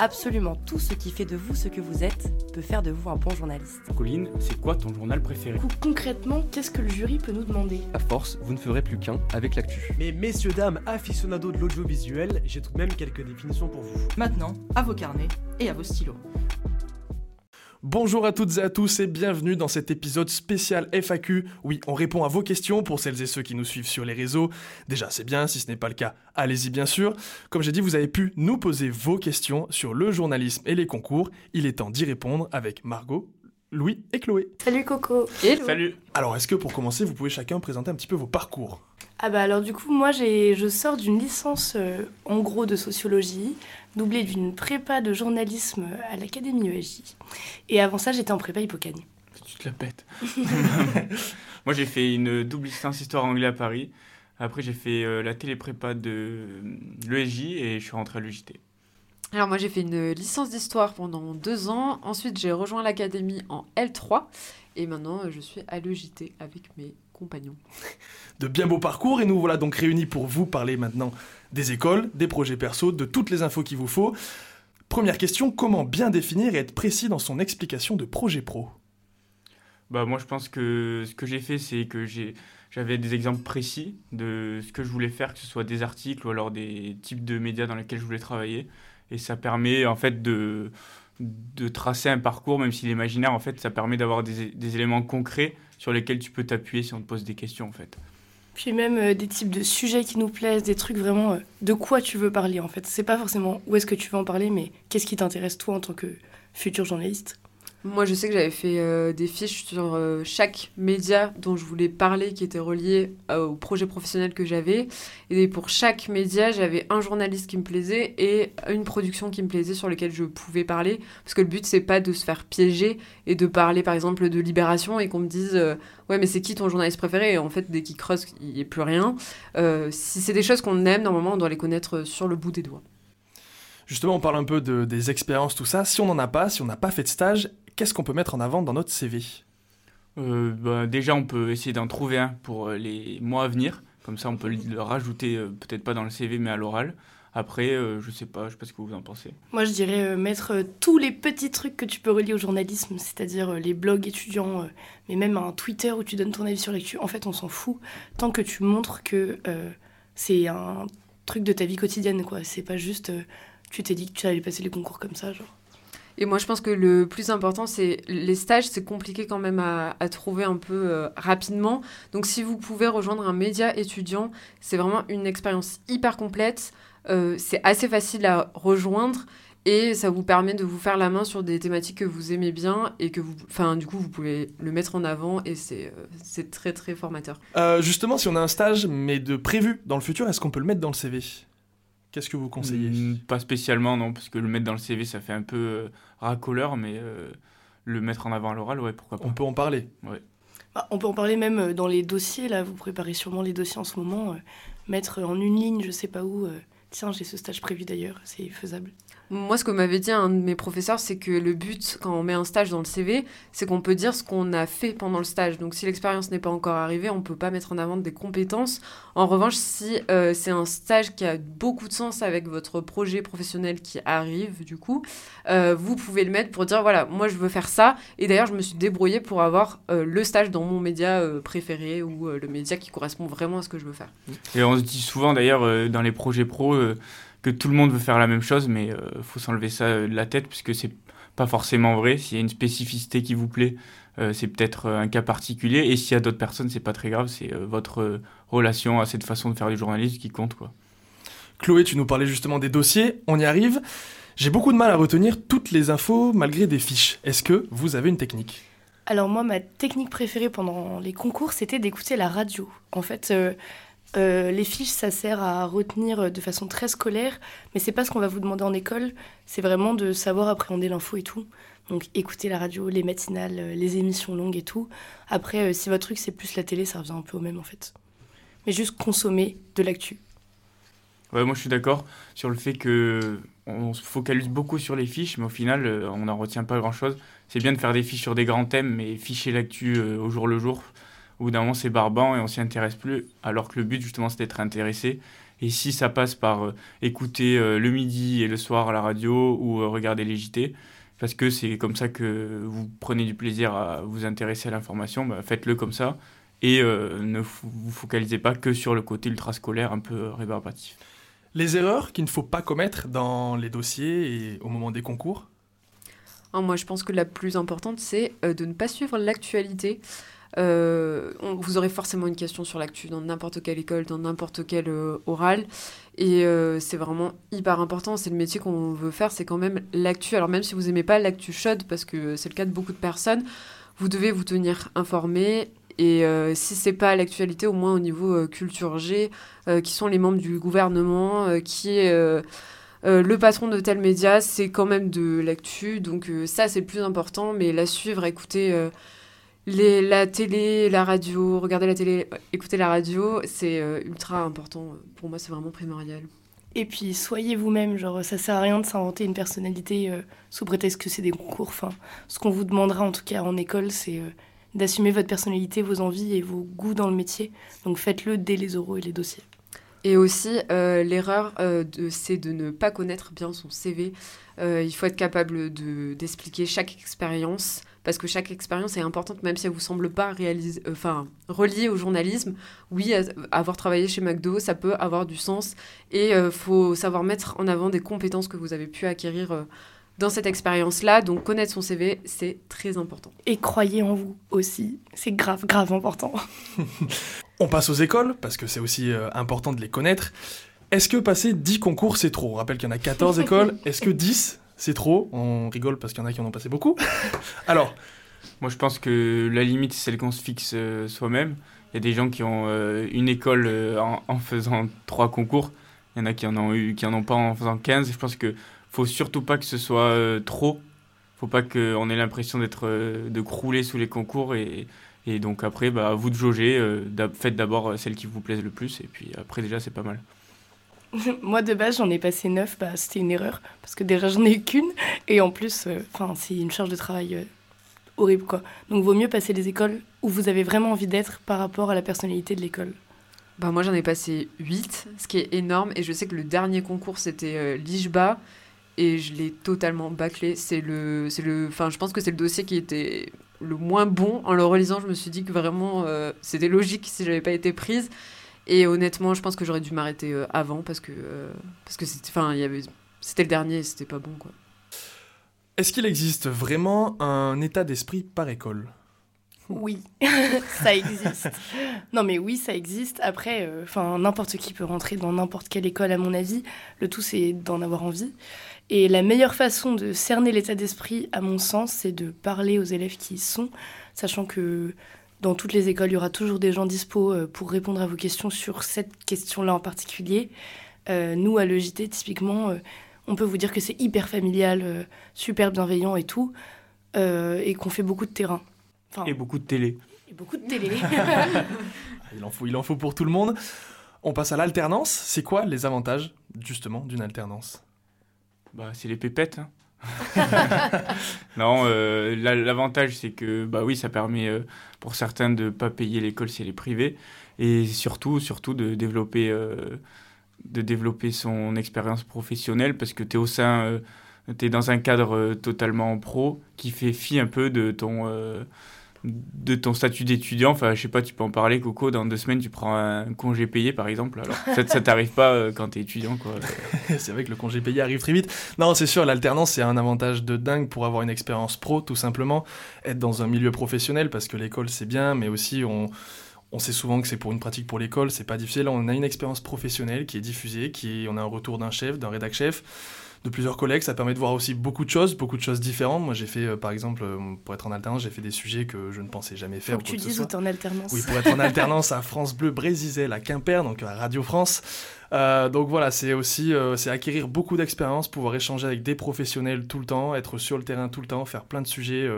Absolument tout ce qui fait de vous ce que vous êtes peut faire de vous un bon journaliste. Colline, c'est quoi ton journal préféré? Concrètement, qu'est-ce que le jury peut nous demander? À force, vous ne ferez plus qu'un avec l'actu. Mais messieurs, dames, aficionados de l'audiovisuel, j'ai tout de même quelques définitions pour vous. Maintenant, à vos carnets et à vos stylos. Bonjour à toutes et à tous et bienvenue dans cet épisode spécial FAQ. Oui, on répond à vos questions pour celles et ceux qui nous suivent sur les réseaux. Déjà, c'est bien, si ce n'est pas le cas, allez-y bien sûr. Comme j'ai dit, vous avez pu nous poser vos questions sur le journalisme et les concours. Il est temps d'y répondre avec Margot, Louis et Chloé. Salut Coco Salut Alors, est-ce que pour commencer, vous pouvez chacun présenter un petit peu vos parcours Ah bah alors du coup, moi j'ai, je sors d'une licence euh, en gros de sociologie, doublée d'une prépa de journalisme à l'Académie ESJ. Et avant ça, j'étais en prépa Hippocanie. Tu te la pètes. Moi, j'ai fait une double licence histoire anglais à Paris. Après, j'ai fait euh, la téléprépa de l'ESJ et je suis rentré à l'UJT. Alors moi j'ai fait une licence d'histoire pendant deux ans, ensuite j'ai rejoint l'académie en L3 et maintenant je suis à l'EJT avec mes compagnons. De bien beaux parcours et nous voilà donc réunis pour vous parler maintenant des écoles, des projets perso, de toutes les infos qu'il vous faut. Première question, comment bien définir et être précis dans son explication de projet pro? Bah, moi, je pense que ce que j'ai fait, c'est que j'ai, j'avais des exemples précis de ce que je voulais faire, que ce soit des articles ou alors des types de médias dans lesquels je voulais travailler. Et ça permet en fait de, de tracer un parcours, même s'il est imaginaire, en fait, ça permet d'avoir des, des éléments concrets sur lesquels tu peux t'appuyer si on te pose des questions, en fait. Puis même euh, des types de sujets qui nous plaisent, des trucs vraiment euh, de quoi tu veux parler en fait. C'est pas forcément où est-ce que tu veux en parler, mais qu'est-ce qui t'intéresse toi en tant que futur journaliste Moi je sais que j'avais fait euh, des fiches sur euh, chaque média dont je voulais parler qui était relié euh, au projet professionnel que j'avais. Et pour chaque média j'avais un journaliste qui me plaisait et une production qui me plaisait sur lesquelles je pouvais parler. Parce que le but c'est pas de se faire piéger et de parler par exemple de Libération et qu'on me dise ouais mais c'est qui ton journaliste préféré? Et en fait dès qu'il creuse il n'y a plus rien. Si c'est des choses qu'on aime normalement on doit les connaître sur le bout des doigts. Justement, on parle un peu de- des expériences, tout ça. Si on n'en a pas, si on n'a pas fait de stage, qu'est-ce qu'on peut mettre en avant dans notre CV Euh, bah, déjà, on peut essayer d'en trouver un pour euh, les mois à venir. Comme ça, on peut le le rajouter, euh, peut-être pas dans le CV, mais à l'oral. Après, euh, je sais pas, je sais pas ce que vous en pensez. Moi je dirais euh, mettre euh, tous les petits trucs que tu peux relier au journalisme, c'est-à-dire euh, les blogs étudiants, euh, mais même un Twitter où tu donnes ton avis sur l'actu. En fait, on s'en fout tant que tu montres que euh, c'est un truc de ta vie quotidienne, quoi. C'est pas juste euh, tu t'es dit que tu allais passer les concours comme ça, genre. Et moi, je pense que le plus important, c'est les stages, c'est compliqué quand même à, trouver un peu euh, rapidement. Donc, si vous pouvez rejoindre un média étudiant, c'est vraiment une expérience hyper complète. Euh, c'est assez facile à rejoindre et ça vous permet de vous faire la main sur des thématiques que vous aimez bien et que vous, enfin, du coup, vous pouvez le mettre en avant et c'est euh, très très formateur. Justement, si on a un stage, mais de prévu dans le futur, est-ce qu'on peut le mettre dans le CV Qu'est-ce que vous conseillez Mm, Pas spécialement, non, parce que le mettre dans le CV, ça fait un peu euh, racoleur, mais euh, le mettre en avant à l'oral, ouais, pourquoi pas. On peut en parler. Bah, on peut en parler même euh, dans les dossiers, là, vous préparez sûrement les dossiers en ce moment, euh, mettre en une ligne, je sais pas où, euh, tiens, j'ai ce stage prévu d'ailleurs, c'est faisable. Moi, ce que m'avait dit un de mes professeurs, c'est que le but, quand on met un stage dans le CV, c'est qu'on peut dire ce qu'on a fait pendant le stage. Donc, si l'expérience n'est pas encore arrivée, on peut pas mettre en avant des compétences. En revanche, si euh, c'est un stage qui a beaucoup de sens avec votre projet professionnel qui arrive, du coup, euh, vous pouvez le mettre pour dire voilà, moi, je veux faire ça. Et d'ailleurs, je me suis débrouillée pour avoir euh, le stage dans mon média préféré ou le média qui correspond vraiment à ce que je veux faire. Et on se dit souvent d'ailleurs dans les projets pro que tout le monde veut faire la même chose, mais euh, faut s'enlever ça euh, de la tête puisque c'est pas forcément vrai. S'il y a une spécificité qui vous plaît, euh, c'est peut-être un cas particulier. Et s'il y a d'autres personnes, c'est pas très grave. C'est euh, votre euh, relation à cette façon de faire du journalisme qui compte, quoi. Chloé, tu nous parlais justement des dossiers, on y arrive. J'ai beaucoup de mal à retenir toutes les infos malgré des fiches. Est-ce que vous avez une technique? Alors moi, ma technique préférée pendant les concours, c'était d'écouter la radio. En fait, euh, euh, les fiches, ça sert à retenir de façon très scolaire, mais c'est pas ce qu'on va vous demander en école. C'est vraiment de savoir appréhender l'info et tout. Donc écouter la radio, les matinales, euh, les émissions longues et tout. Après, euh, si votre truc c'est plus la télé, ça revient un peu au même en fait. Mais juste consommer de l'actu. Ouais, moi je suis d'accord sur le fait que on se focalise beaucoup sur les fiches, mais au final, euh, on n'en retient pas grand-chose. C'est bien de faire des fiches sur des grands thèmes, mais ficher l'actu euh, au jour le jour, au bout d'un moment, c'est barbant et on s'y intéresse plus, alors que le but, justement, c'est d'être intéressé Et si ça passe par euh, écouter euh, le midi et le soir à la radio ou euh, regarder les JT, parce que c'est comme ça que vous prenez du plaisir à vous intéresser à l'information, bah, faites-le comme ça et ne vous focalisez pas que sur le côté ultra scolaire un peu rébarbatif. Les erreurs qu'il ne faut pas commettre dans les dossiers et au moment des concours? Ah, Moi, je pense que la plus importante, c'est de ne pas suivre l'actualité. Euh, vous aurez forcément une question sur l'actu dans n'importe quelle école, dans n'importe quel euh, oral. Et euh, c'est vraiment hyper important. C'est le métier qu'on veut faire, c'est quand même l'actu. Alors même si vous n'aimez pas l'actu chaude, parce que c'est le cas de beaucoup de personnes, vous devez vous tenir informé. Et si c'est pas l'actualité, au moins au niveau culture G, qui sont les membres du gouvernement, qui est le patron de tel média, c'est quand même de l'actu. Donc ça, c'est le plus important. Mais la suivre, écouter la télé, la radio, regarder la télé, écouter la radio, c'est euh, ultra important. Pour moi, c'est vraiment primordial. Et puis, soyez vous-même. Genre, ça sert à rien de s'inventer une personnalité euh, sous prétexte que c'est des concours. Enfin, ce qu'on vous demandera, en tout cas en école, c'est euh, d'assumer votre personnalité, vos envies et vos goûts dans le métier. Donc, faites-le dès les oraux et les dossiers. Et aussi, l'erreur, c'est de ne pas connaître bien son CV. il faut être capable d'expliquer chaque expérience parce que chaque expérience est importante, même si elle vous semble pas réaliser, euh, enfin, reliée au journalisme. Oui, avoir travaillé chez McDo, ça peut avoir du sens, et il euh, faut savoir mettre en avant des compétences que vous avez pu acquérir euh, dans cette expérience-là. Donc connaître son CV, c'est très important. Et croyez en vous aussi, c'est grave, grave important. On passe aux écoles, parce que c'est aussi important de les connaître. Est-ce que passer 10 concours, c'est trop? On rappelle qu'il y en a 14 écoles. Est-ce que 10, c'est trop. On rigole parce qu'il y en a qui en ont passé beaucoup. Alors Moi, je pense que la limite, c'est celle qu'on se fixe euh, soi-même. Il y a des gens qui ont euh, une école euh, en, faisant trois concours. Il y en a qui en ont eu, qui en ont pas en faisant 15. Je pense que faut surtout pas que ce soit trop. Faut pas qu'on ait l'impression d'être de crouler sous les concours et, et donc après, bah, à vous de jauger. faites d'abord celle qui vous plaise le plus et puis après déjà c'est pas mal. Moi, de base, j'en ai passé neuf. Bah, c'était une erreur. Parce que déjà, j'en ai eu qu'une. Et en plus, euh, c'est une charge de travail euh, horrible, quoi. Donc, vaut mieux passer les écoles où vous avez vraiment envie d'être par rapport à la personnalité de l'école. Bah, moi, j'en ai passé 8, ce qui est énorme. Et je sais que le dernier concours, c'était euh, l'IJBA. Et je l'ai totalement bâclé. C'est le, le, je pense que c'est le dossier qui était le moins bon. En le relisant, je me suis dit que vraiment, c'était logique si j'avais pas été prise. Et honnêtement, je pense que j'aurais dû m'arrêter euh, avant parce que euh, parce que c'était enfin il y avait c'était le dernier, c'était pas bon quoi. Est-ce qu'il existe vraiment un état d'esprit par école? Oui, ça existe. Non, mais oui, ça existe. Après, euh, enfin, n'importe qui peut rentrer dans n'importe quelle école, à mon avis. Le tout, c'est d'en avoir envie. Et la meilleure façon de cerner l'état d'esprit, à mon sens, c'est de parler aux élèves qui y sont, sachant que dans toutes les écoles, il y aura toujours des gens dispo euh, pour répondre à vos questions sur cette question-là en particulier. Euh, nous, à l'EJT, typiquement, euh, on peut vous dire que c'est hyper familial, super bienveillant et tout, et qu'on fait beaucoup de terrain. et beaucoup de télé. Et beaucoup de télé. il, en faut, il en faut pour tout le monde. On passe à l'alternance. C'est quoi les avantages, justement, d'une alternance? Bah, C'est les pépettes. Hein. non, euh, l'avantage c'est que bah oui, ça permet euh, pour certains de pas payer l'école si elle est privée. Et surtout surtout de développer euh, de développer son expérience professionnelle parce que tu au sein tu es dans un cadre totalement pro qui fait fi un peu de ton de ton statut d'étudiant. Enfin, je sais pas, tu peux en parler, Coco. Dans deux semaines, tu prends un congé payé, par exemple. Alors, ça, ça t'arrive pas euh, quand tu es étudiant, quoi. c'est vrai que le congé payé arrive très vite. Non, c'est sûr, l'alternance, c'est un avantage de dingue pour avoir une expérience pro, tout simplement. Être dans un milieu professionnel, parce que l'école, c'est bien, mais aussi, on. On sait souvent que c'est pour une pratique pour l'école, c'est pas difficile. On a une expérience professionnelle qui est diffusée, qui on a un retour d'un chef, d'un rédac chef de plusieurs collègues. Ça permet de voir aussi beaucoup de choses, beaucoup de choses différentes. Moi, j'ai fait, euh, par exemple, euh, pour être en alternance, j'ai fait des sujets que je ne pensais jamais faire. Faut que tu dises où en alternance. Oui, pour être en alternance à France Bleu Brésisel, à Quimper, donc à Radio France. Euh, donc voilà, c'est aussi c'est acquérir beaucoup d'expérience, pouvoir échanger avec des professionnels tout le temps, être sur le terrain tout le temps, faire plein de sujets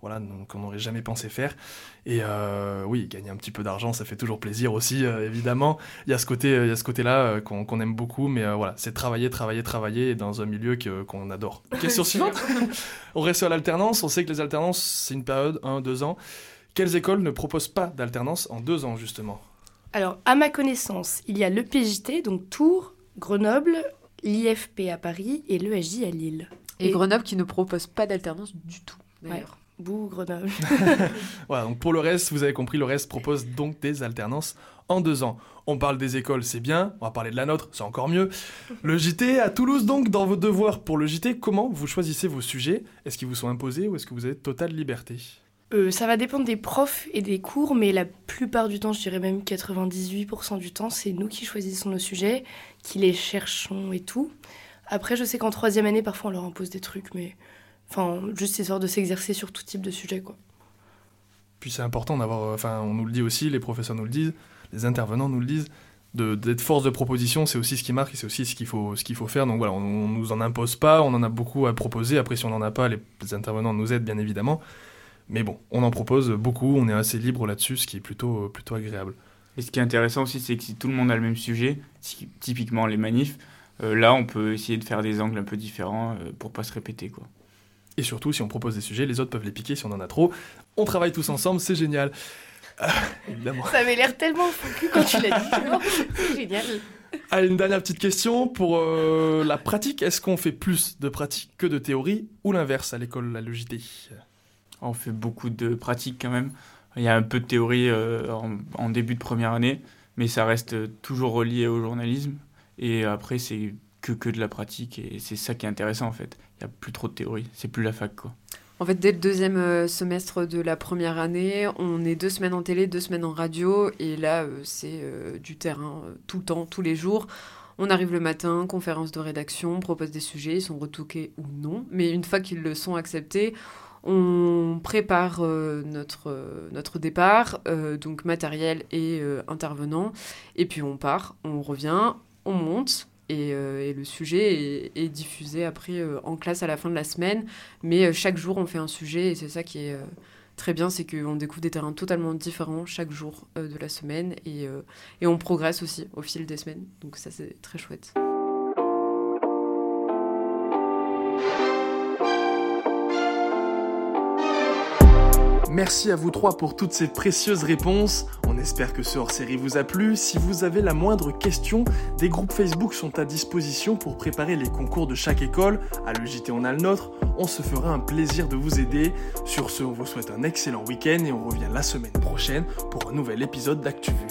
voilà, qu'on n'aurait jamais pensé faire. Et euh, oui, gagner un petit peu d'argent, ça fait toujours plaisir aussi, euh, évidemment. Il y a ce côté, il y a ce côté-là euh, qu'on aime beaucoup, mais voilà, c'est travailler, travailler, travailler dans un milieu qu'on adore. Question suivante. on reste sur l'alternance. On sait que les alternances, c'est une période, un, deux ans. Quelles écoles ne proposent pas d'alternance en deux ans, justement? Alors, à ma connaissance, il y a le PJT, donc Tours, Grenoble, l'IFP à Paris et l'ESJ à Lille. Et, Et- Grenoble qui ne propose pas d'alternance du tout, d'ailleurs. Bouh, Grenoble. Voilà, donc pour le reste, vous avez compris, le reste propose donc des alternances en deux ans. On parle des écoles, c'est bien, on va parler de la nôtre, c'est encore mieux. Le JT à Toulouse donc, dans vos devoirs pour le JT, comment vous choisissez vos sujets? Est-ce qu'ils vous sont imposés ou est-ce que vous avez totale liberté? Euh, ça va dépendre des profs et des cours, mais la plupart du temps, je dirais même 98% du temps, c'est nous qui choisissons nos sujets, qui les cherchons et tout. Après, je sais qu'en troisième année, parfois, on leur impose des trucs, mais enfin, juste histoire de s'exercer sur tout type de sujet, quoi. Puis c'est important d'avoir, euh, enfin on nous le dit aussi, les professeurs nous le disent, les intervenants nous le disent, de- d'être force de proposition, c'est aussi ce qui marque et c'est aussi ce qu'il faut, ce qu'il faut faire. Donc voilà, on, on nous en impose pas, on en a beaucoup à proposer. Après, si on n'en a pas, les, les intervenants nous aident bien évidemment. Mais bon, on en propose beaucoup, on est assez libre là-dessus, ce qui est plutôt, euh, plutôt agréable. Et ce qui est intéressant aussi, c'est que si tout le monde a le même sujet, typiquement les manifs, euh, là, on peut essayer de faire des angles un peu différents euh, pour pas se répéter, quoi. Et surtout, si on propose des sujets, les autres peuvent les piquer si on en a trop. On travaille tous ensemble, c'est génial. Ah, évidemment. Ça avait l'air tellement foutu quand tu l'as dit. C'est génial. Allez, une dernière petite question pour euh, la pratique. Est-ce qu'on fait plus de pratique que de théorie ou l'inverse à l'école, à l'EJT On fait beaucoup de pratiques quand même. Il y a un peu de théorie euh, en, en début de première année, mais ça reste toujours relié au journalisme. Et après, c'est que, que de la pratique, et c'est ça qui est intéressant en fait. Il n'y a plus trop de théorie, c'est plus la fac quoi. En fait, dès le deuxième euh, semestre de la première année, on est deux semaines en télé, deux semaines en radio, et là, euh, c'est euh, du terrain tout le temps, tous les jours. On arrive le matin, conférence de rédaction, on propose des sujets, ils sont retoqués ou non, mais une fois qu'ils le sont acceptés, on prépare euh, notre, notre départ, donc matériel et intervenant, et puis on part, on revient, on monte, et, euh, et le sujet est, diffusé après euh, en classe à la fin de la semaine. Mais euh, chaque jour, on fait un sujet et c'est ça qui est très bien, c'est qu'on découvre des terrains totalement différents chaque jour de la semaine et, et on progresse aussi au fil des semaines. Donc ça, c'est très chouette. Merci à vous trois pour toutes ces précieuses réponses. On espère que ce hors-série vous a plu. Si vous avez la moindre question, des groupes Facebook sont à disposition pour préparer les concours de chaque école. À l'EJT, on a le nôtre. On se fera un plaisir de vous aider. Sur ce, on vous souhaite un excellent week-end et on revient la semaine prochaine pour un nouvel épisode d'ActuVu.